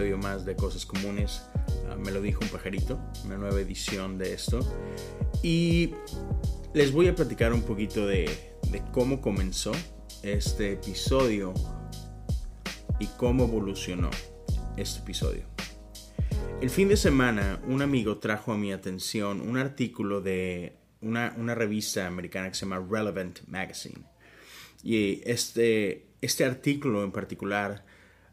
episodio más de Cosas Comunes. Ah, me lo dijo un pajarito, una nueva edición de esto. Y les voy a platicar un poquito de, de cómo comenzó este episodio y cómo evolucionó este episodio. El fin de semana un amigo trajo a mi atención un artículo de una, una revista americana que se llama Relevant Magazine. Y este, este artículo en particular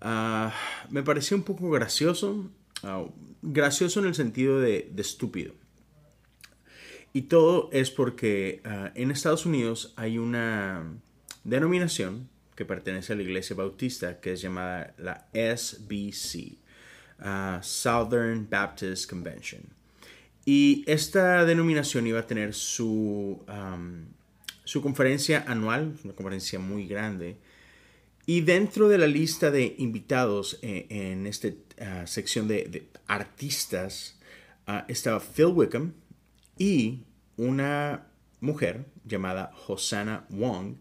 Ah, me pareció un poco gracioso. Ah, gracioso en el sentido de, estúpido. Y todo es porque ah, en Estados Unidos hay una denominación que pertenece a la iglesia bautista que es llamada la SBC, Southern Baptist Convention. Y esta denominación iba a tener su, su conferencia anual, una conferencia muy grande, y dentro de la lista de invitados eh, en esta ah, sección de, artistas ah, estaba Phil Wickham y una mujer llamada Hosanna Wong,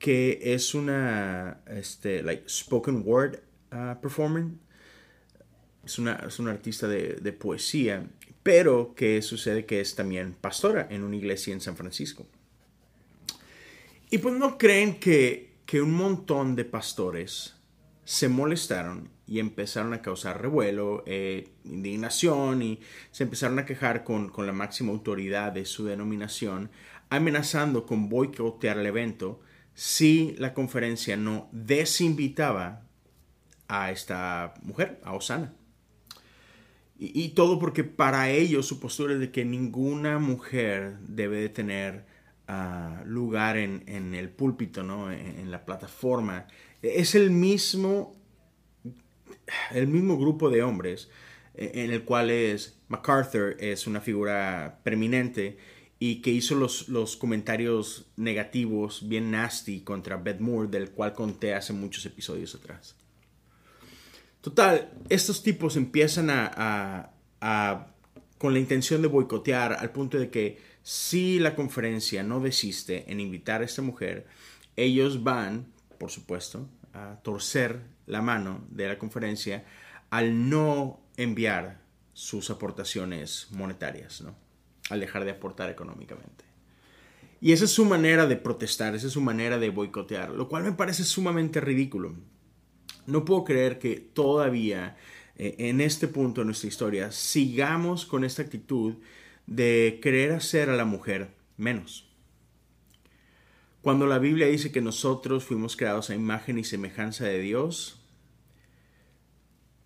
que es una este, like, spoken word uh, performer. Es una, es una artista de, de poesía, pero que sucede que es también pastora en una iglesia en San Francisco. Y pues no creen que que un montón de pastores se molestaron y empezaron a causar revuelo, eh, indignación y se empezaron a quejar con, la máxima autoridad de su denominación, amenazando con boicotear el evento si la conferencia no desinvitaba a esta mujer, a Osana. Y, todo porque para ellos su postura es de que ninguna mujer debe de tener lugar en, el púlpito, ¿no? en, la plataforma. Es el mismo, el mismo grupo de hombres e, en el cual es MacArthur es una figura preeminente y que hizo los, los comentarios negativos bien nasty contra Beth Moore, del cual conté hace muchos episodios atrás. Total, estos tipos empiezan a, a con la intención de boicotear al punto de que si la conferencia no desiste en invitar a esta mujer, ellos van, por supuesto, a torcer la mano de la conferencia al no enviar sus aportaciones monetarias, ¿no? al dejar de aportar económicamente. Y esa es su manera de protestar, esa es su manera de boicotear, lo cual me parece sumamente ridículo. No puedo creer que todavía eh, en este punto de nuestra historia sigamos con esta actitud de querer hacer a la mujer menos. Cuando la Biblia dice que nosotros fuimos creados a imagen y semejanza de Dios,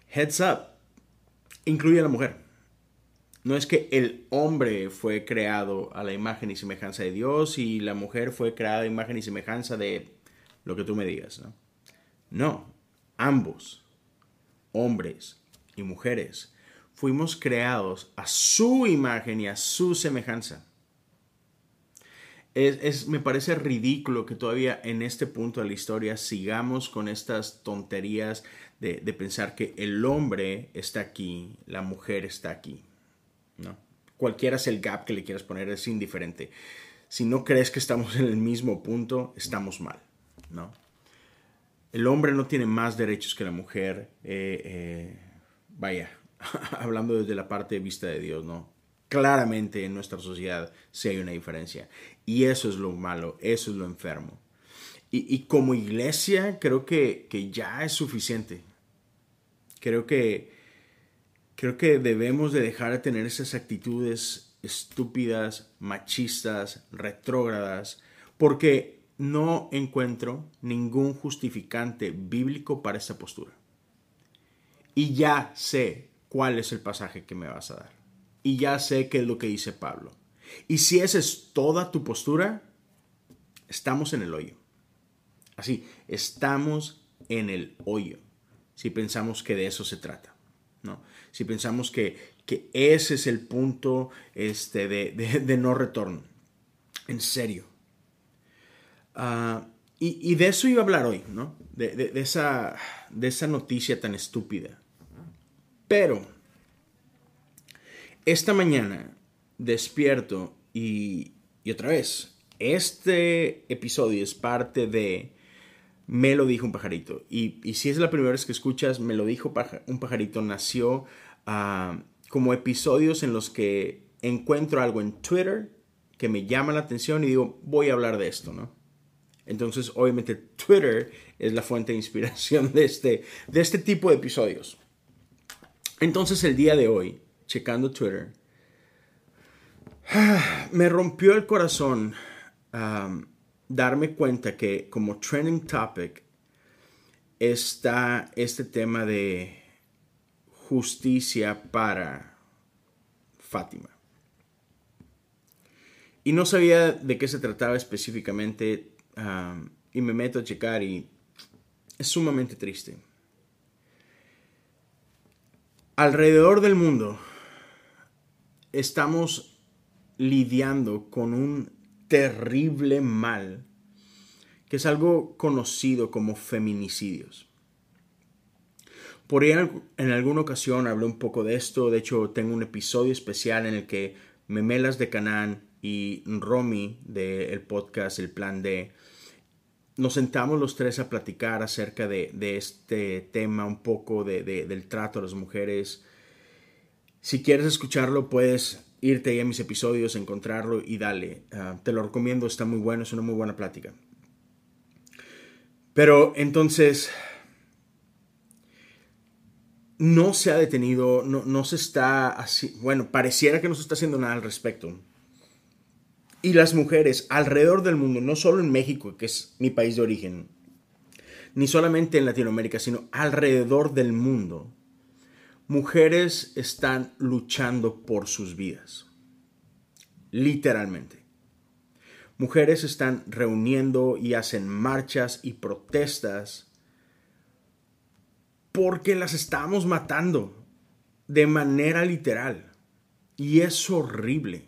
heads up, incluye a la mujer. No es que el hombre fue creado a la imagen y semejanza de Dios y la mujer fue creada a imagen y semejanza de lo que tú me digas, ¿no? No, ambos, hombres y mujeres, fuimos creados a su imagen y a su semejanza. Es, me parece ridículo que todavía en este punto de la historia sigamos con estas tonterías de, pensar que el hombre está aquí, la mujer está aquí. ¿no? Cualquiera sea el gap que le quieras poner, es indiferente. Si no crees que estamos en el mismo punto, estamos mal. ¿no? El hombre no tiene más derechos que la mujer. Eh, eh, vaya, hablando desde la parte de vista de Dios, ¿no? Claramente en nuestra sociedad sí hay una diferencia. Y eso es lo malo, eso es lo enfermo. Y, como iglesia creo que, que, ya es suficiente. Creo que, creo que debemos de dejar de tener esas actitudes estúpidas, machistas, retrógradas, porque no encuentro ningún justificante bíblico para esa postura. Y ya sé cuál es el pasaje que me vas a dar. Y ya sé qué es lo que dice Pablo. Y si esa es toda tu postura, estamos en el hoyo. Así, estamos en el hoyo. Si pensamos que de eso se trata. ¿no? Si pensamos que, que ese es el punto este, de, no retorno. En serio. Ah, y, de eso iba a hablar hoy, ¿no? De, esa, de esa noticia tan estúpida pero esta mañana despierto y, otra vez, este episodio es parte de me lo dijo un pajarito. Y, si es la primera vez que escuchas, me lo dijo un pajarito, nació ah, como episodios en los que encuentro algo en Twitter que me llama la atención y digo, voy a hablar de esto, ¿no? Entonces, obviamente, Twitter es la fuente de inspiración de este, de este tipo de episodios. Entonces, el día de hoy, checando Twitter, me rompió el corazón darme cuenta que como trending topic está este tema de justicia para Fátima. Y no sabía de qué se trataba específicamente y me meto a checar y es sumamente triste. Alrededor del mundo estamos lidiando con un terrible mal que es algo conocido como feminicidios. Por ahí en alguna ocasión hablé un poco de esto, de hecho tengo un episodio especial en el que Memelas de Canaán y Romy del podcast El Plan D nos sentamos los tres a platicar acerca de, este tema, un poco de, del trato a las mujeres. Si quieres escucharlo, puedes irte ahí a mis episodios, encontrarlo y dale. Ah, te lo recomiendo, está muy bueno, es una muy buena plática. Pero entonces, no se ha detenido, no, no se está así, bueno, pareciera que no se está haciendo nada al respecto. Y las mujeres alrededor del mundo, no solo en México, que es mi país de origen, ni solamente en Latinoamérica, sino alrededor del mundo, mujeres están luchando por sus vidas. Literalmente. Mujeres están reuniendo y hacen marchas y protestas porque las estamos matando de manera literal. Y es horrible.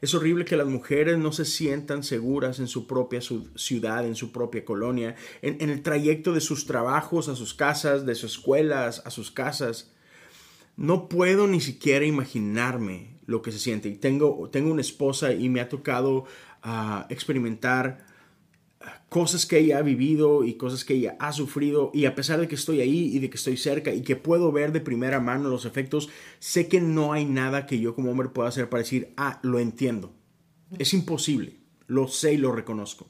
Es horrible que las mujeres no se sientan seguras en su propia ciudad, en su propia colonia, en, el trayecto de sus trabajos a sus casas, de sus escuelas a sus casas. No puedo ni siquiera imaginarme lo que se siente. Y tengo, tengo una esposa y me ha tocado ah, experimentar cosas que ella ha vivido y cosas que ella ha sufrido y a pesar de que estoy ahí y de que estoy cerca y que puedo ver de primera mano los efectos, sé que no hay nada que yo como hombre pueda hacer para decir, ah, lo entiendo. Es imposible, lo sé y lo reconozco.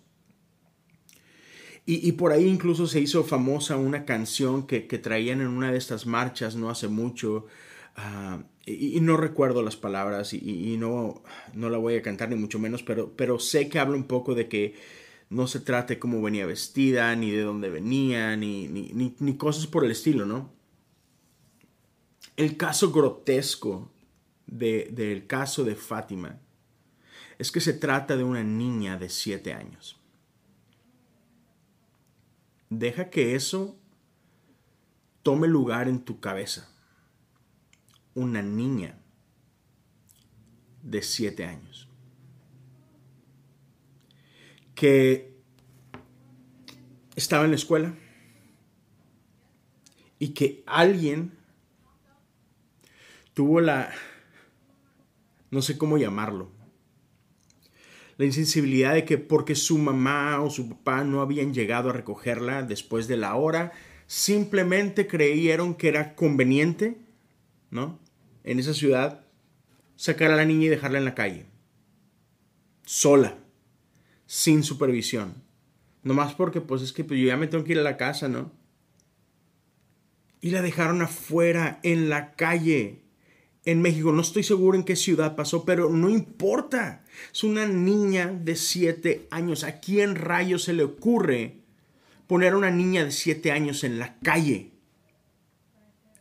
Y, por ahí incluso se hizo famosa una canción que, traían en una de estas marchas no hace mucho. Ah, y, no recuerdo las palabras y, no, no la voy a cantar ni mucho menos, pero, pero sé que habla un poco de que no se trate cómo venía vestida, ni de dónde venía, ni, ni, cosas por el estilo, ¿no? El caso grotesco del caso de Fátima es que se trata de una niña de siete años. Deja que eso tome lugar en tu cabeza. Una niña de siete años que estaba en la escuela y que alguien tuvo la, no sé cómo llamarlo, la insensibilidad de que porque su mamá o su papá no habían llegado a recogerla después de la hora, simplemente creyeron que era conveniente, ¿no? En esa ciudad, sacar a la niña y dejarla en la calle, sola sin supervisión. Nomás porque pues es que pues, yo ya me tengo que ir a la casa, ¿no? Y la dejaron afuera, en la calle, en México. No estoy seguro en qué ciudad pasó, pero no importa. Es una niña de siete años. ¿A quién rayos se le ocurre poner a una niña de siete años en la calle?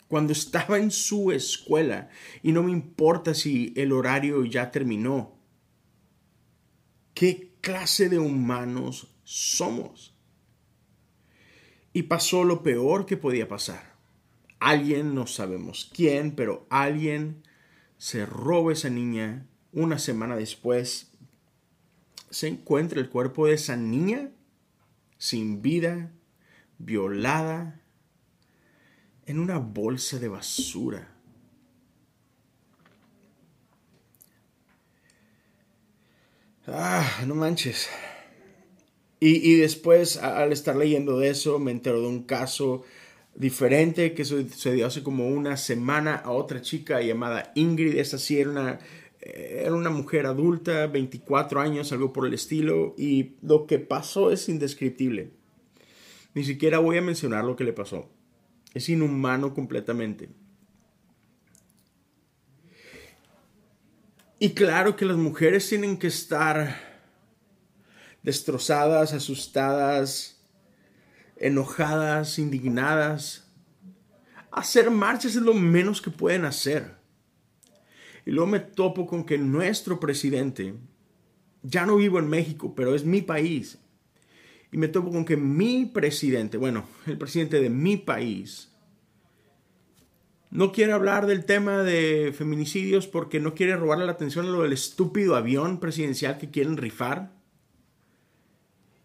Cuando estaba en su escuela. Y no me importa si el horario ya terminó. ¿Qué clase de humanos somos. Y pasó lo peor que podía pasar. Alguien, no sabemos quién, pero alguien se roba esa niña. Una semana después se encuentra el cuerpo de esa niña sin vida, violada, en una bolsa de basura. Ah, no manches. Y, después, al estar leyendo de eso, me entero de un caso diferente que sucedió hace como una semana a otra chica llamada Ingrid. Esa sí era una, era una mujer adulta, 24 años, algo por el estilo. Y lo que pasó es indescriptible. Ni siquiera voy a mencionar lo que le pasó. Es inhumano completamente. Y claro que las mujeres tienen que estar destrozadas, asustadas, enojadas, indignadas. Hacer marchas es lo menos que pueden hacer. Y luego me topo con que nuestro presidente, ya no vivo en México, pero es mi país. Y me topo con que mi presidente, bueno, el presidente de mi país, no quiere hablar del tema de feminicidios porque no quiere robarle la atención a lo del estúpido avión presidencial que quieren rifar.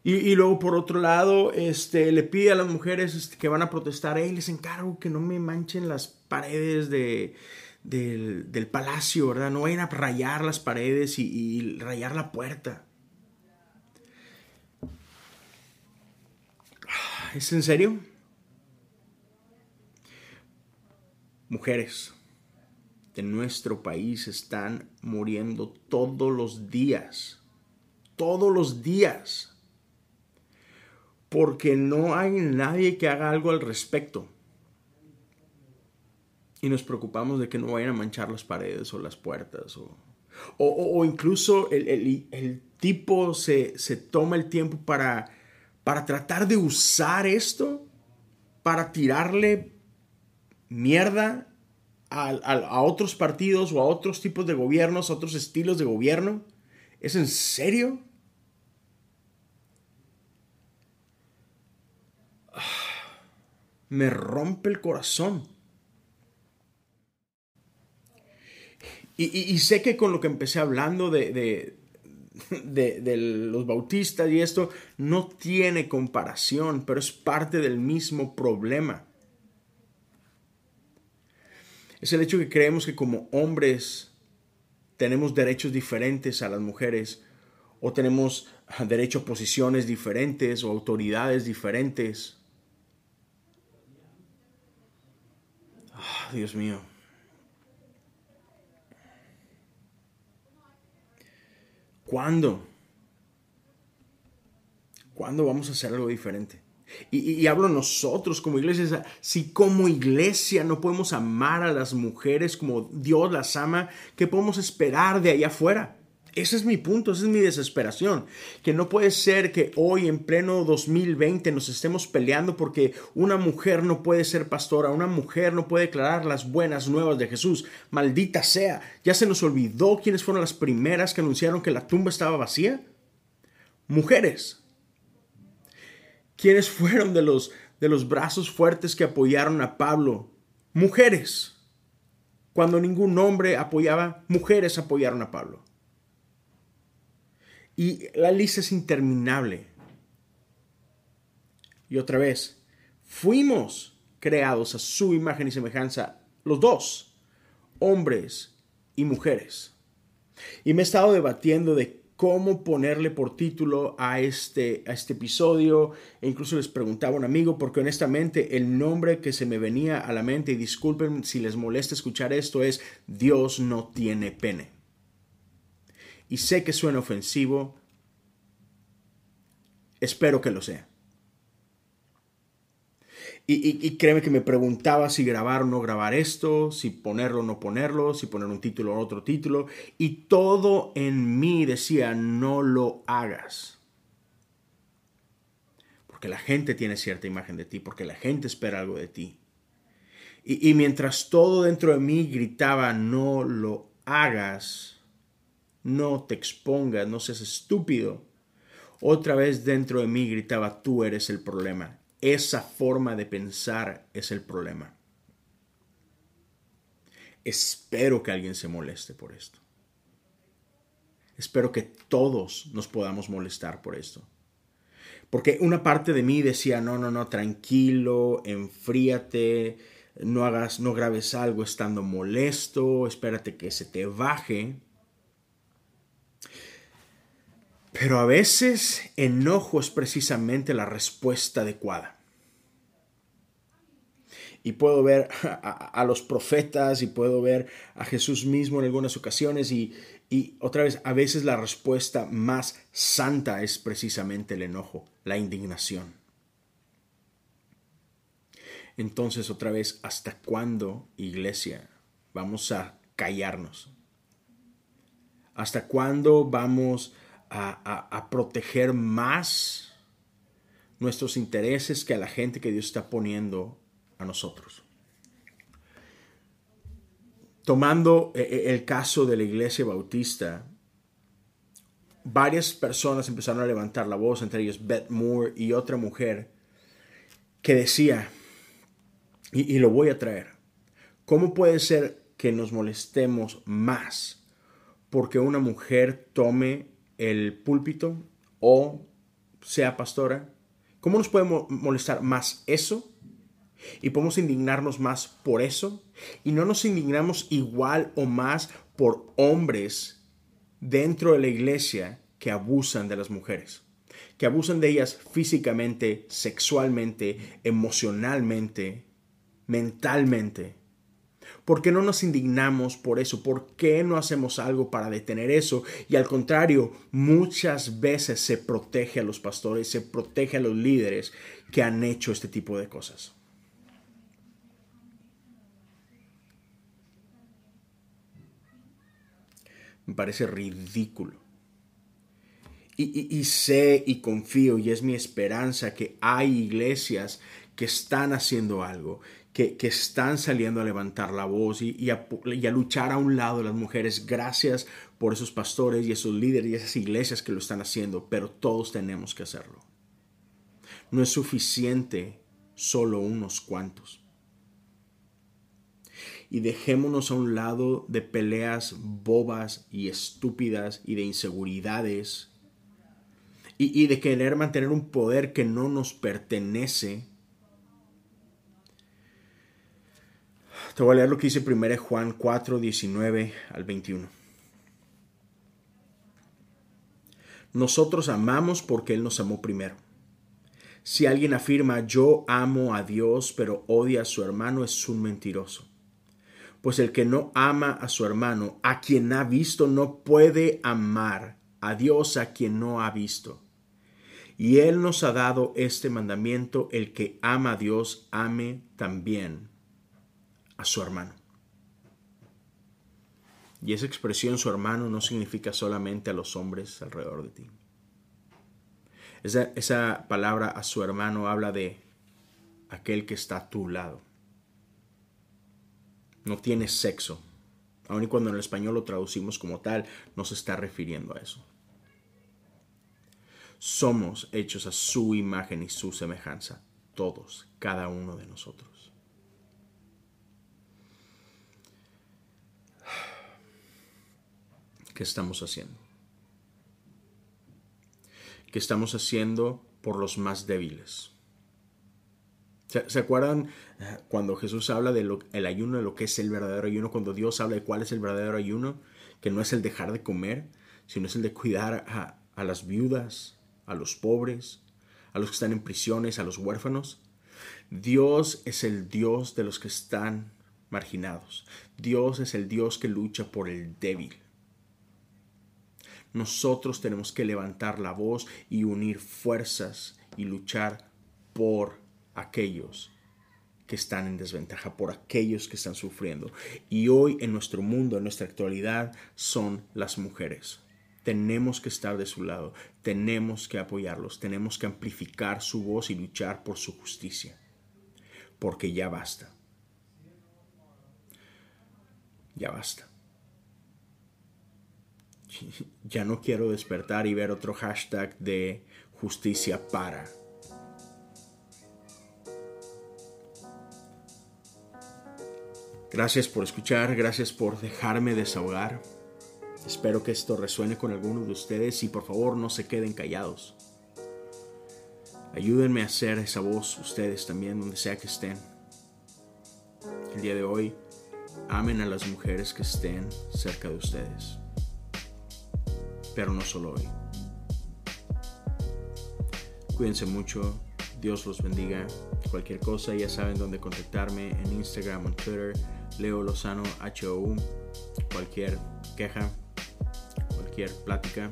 Y, luego, por otro lado, este, le pide a las mujeres este, que van a protestar, hey, les encargo que no me manchen las paredes de, del, palacio, ¿verdad? No vayan a rayar las paredes y, y rayar la puerta. ¿Es en serio? Mujeres de nuestro país están muriendo todos los días. Todos los días porque no hay nadie que haga algo al respecto. Y nos preocupamos de que no vayan a manchar las paredes o las puertas. O, incluso el, tipo se, toma el tiempo para, para tratar de usar esto para tirarle mierda a, a, otros partidos o a otros tipos de gobiernos, a otros estilos de gobierno. ¿Es en serio? me rompe el corazón. Y, sé que con lo que empecé hablando de, de, los bautistas y esto, no tiene comparación, pero es parte del mismo problema. Es el hecho que creemos que como hombres tenemos derechos diferentes a las mujeres, o tenemos derecho a posiciones diferentes o autoridades diferentes. Dios mío. ¿Cuándo? ¿Cuándo vamos a hacer algo diferente? Y, hablo nosotros como iglesia, si como iglesia no podemos amar a las mujeres como Dios las ama, ¿qué podemos esperar de allá afuera? Ese es mi punto, esa es mi desesperación. Que no puede ser que hoy en pleno 2020 nos estemos peleando porque una mujer no puede ser pastora, una mujer no puede declarar las buenas nuevas de Jesús. Maldita sea, ya se nos olvidó quiénes fueron las primeras que anunciaron que la tumba estaba vacía. Mujeres. ¿Quiénes fueron de los, de los brazos fuertes que apoyaron a Pablo? Mujeres. Cuando ningún hombre apoyaba, mujeres apoyaron a Pablo. Y la lista es interminable. Y otra vez, fuimos creados a su imagen y semejanza, los dos, hombres y mujeres. Y me he estado debatiendo de cómo ponerle por título a este, a este episodio. E incluso les preguntaba a un amigo, porque honestamente el nombre que se me venía a la mente, y disculpen si les molesta escuchar esto, es Dios no tiene pene y sé que suena ofensivo, espero que lo sea. Y, créeme que me preguntaba si grabar o no grabar esto, si ponerlo o no ponerlo, si poner un título o otro título. Y todo en mí decía, no lo hagas. Porque la gente tiene cierta imagen de ti, porque la gente espera algo de ti. Y, y mientras todo dentro de mí gritaba, no lo hagas, no te expongas, no seas estúpido. Otra vez dentro de mí gritaba, tú eres el problema. Esa forma de pensar es el problema. Espero que alguien se moleste por esto. Espero que todos nos podamos molestar por esto. Porque una parte de mí decía, no, no, no, tranquilo, enfríate, no hagas, no grabes algo estando molesto, espérate que se te baje. Pero a veces enojo es precisamente la respuesta adecuada. Y puedo ver a, los profetas y puedo ver a Jesús mismo en algunas ocasiones y, y otra vez, a veces la respuesta más santa es precisamente el enojo, la indignación. Entonces, otra vez, ¿hasta cuándo, iglesia, vamos a callarnos? ¿Hasta cuándo vamos a, proteger más nuestros intereses que a la gente que Dios está poniendo a nosotros. Tomando eh, eh, el caso de la iglesia bautista, varias personas empezaron a levantar la voz, entre ellos Beth Moore y otra mujer, que decía, y, y lo voy a traer, ¿cómo puede ser que nos molestemos más porque una mujer tome el púlpito o sea pastora? ¿Cómo nos puede molestar más eso? Y podemos indignarnos más por eso. Y no nos indignamos igual o más por hombres dentro de la iglesia que abusan de las mujeres. Que abusan de ellas físicamente, sexualmente, emocionalmente, mentalmente. ¿Por qué no nos indignamos por eso? ¿Por qué no hacemos algo para detener eso? Y al contrario, muchas veces se protege a los pastores, se protege a los líderes que han hecho este tipo de cosas. Me parece ridículo. Y, y, sé y confío y es mi esperanza que hay iglesias que están haciendo algo, que, están saliendo a levantar la voz y, y, a, luchar a un lado las mujeres. Gracias por esos pastores y esos líderes y esas iglesias que lo están haciendo, pero todos tenemos que hacerlo. No es suficiente solo unos cuantos. Y dejémonos a un lado de peleas bobas y estúpidas y de inseguridades y, y de querer mantener un poder que no nos pertenece Te voy a leer lo que dice 1 Juan 4, 19 al 21. Nosotros amamos porque Él nos amó primero. Si alguien afirma yo amo a Dios pero odia a su hermano es un mentiroso. Pues el que no ama a su hermano, a quien ha visto, no puede amar a Dios a quien no ha visto. Y Él nos ha dado este mandamiento, el que ama a Dios, ame también a su hermano. Y esa expresión su hermano no significa solamente a los hombres alrededor de ti. Esa, esa palabra a su hermano habla de aquel que está a tu lado. No tiene sexo. Aun y cuando en el español lo traducimos como tal, no se está refiriendo a eso. Somos hechos a su imagen y su semejanza, todos, cada uno de nosotros. ¿Qué estamos haciendo? ¿Qué estamos haciendo por los más débiles? ¿Se, acuerdan eh, cuando Jesús habla del ayuno, de lo que es el verdadero ayuno? Cuando Dios habla de cuál es el verdadero ayuno, que no es el dejar de comer, sino es el de cuidar a las viudas, a los pobres, a los que están en prisiones, a los huérfanos. Dios es el Dios de los que están marginados. Dios es el Dios que lucha por el débil. Nosotros tenemos que levantar la voz y unir fuerzas y luchar por aquellos que están en desventaja, por aquellos que están sufriendo. Y hoy en nuestro mundo, en nuestra actualidad, son las mujeres. Tenemos que estar de su lado, tenemos que apoyarlos, tenemos que amplificar su voz y luchar por su justicia, porque ya basta. Ya basta ya no quiero despertar y ver otro hashtag de justicia para. Gracias por escuchar, gracias por dejarme desahogar. Espero que esto resuene con algunos de ustedes y por favor no se queden callados. Ayúdenme a hacer esa voz ustedes también donde sea que estén. El día de hoy, amen a las mujeres que estén cerca de ustedes pero no solo hoy. Cuídense mucho. Dios los bendiga. Cualquier cosa, ya saben dónde contactarme en Instagram o en Twitter. Leo Lozano HOU. Cualquier queja, cualquier plática.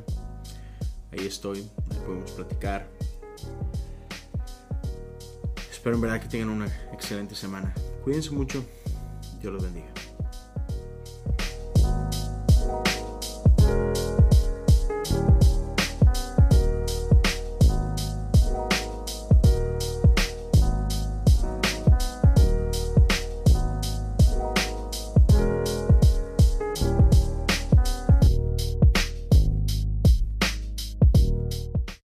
Ahí estoy. Ahí podemos platicar. Espero en verdad que tengan una excelente semana. Cuídense mucho. Dios los bendiga.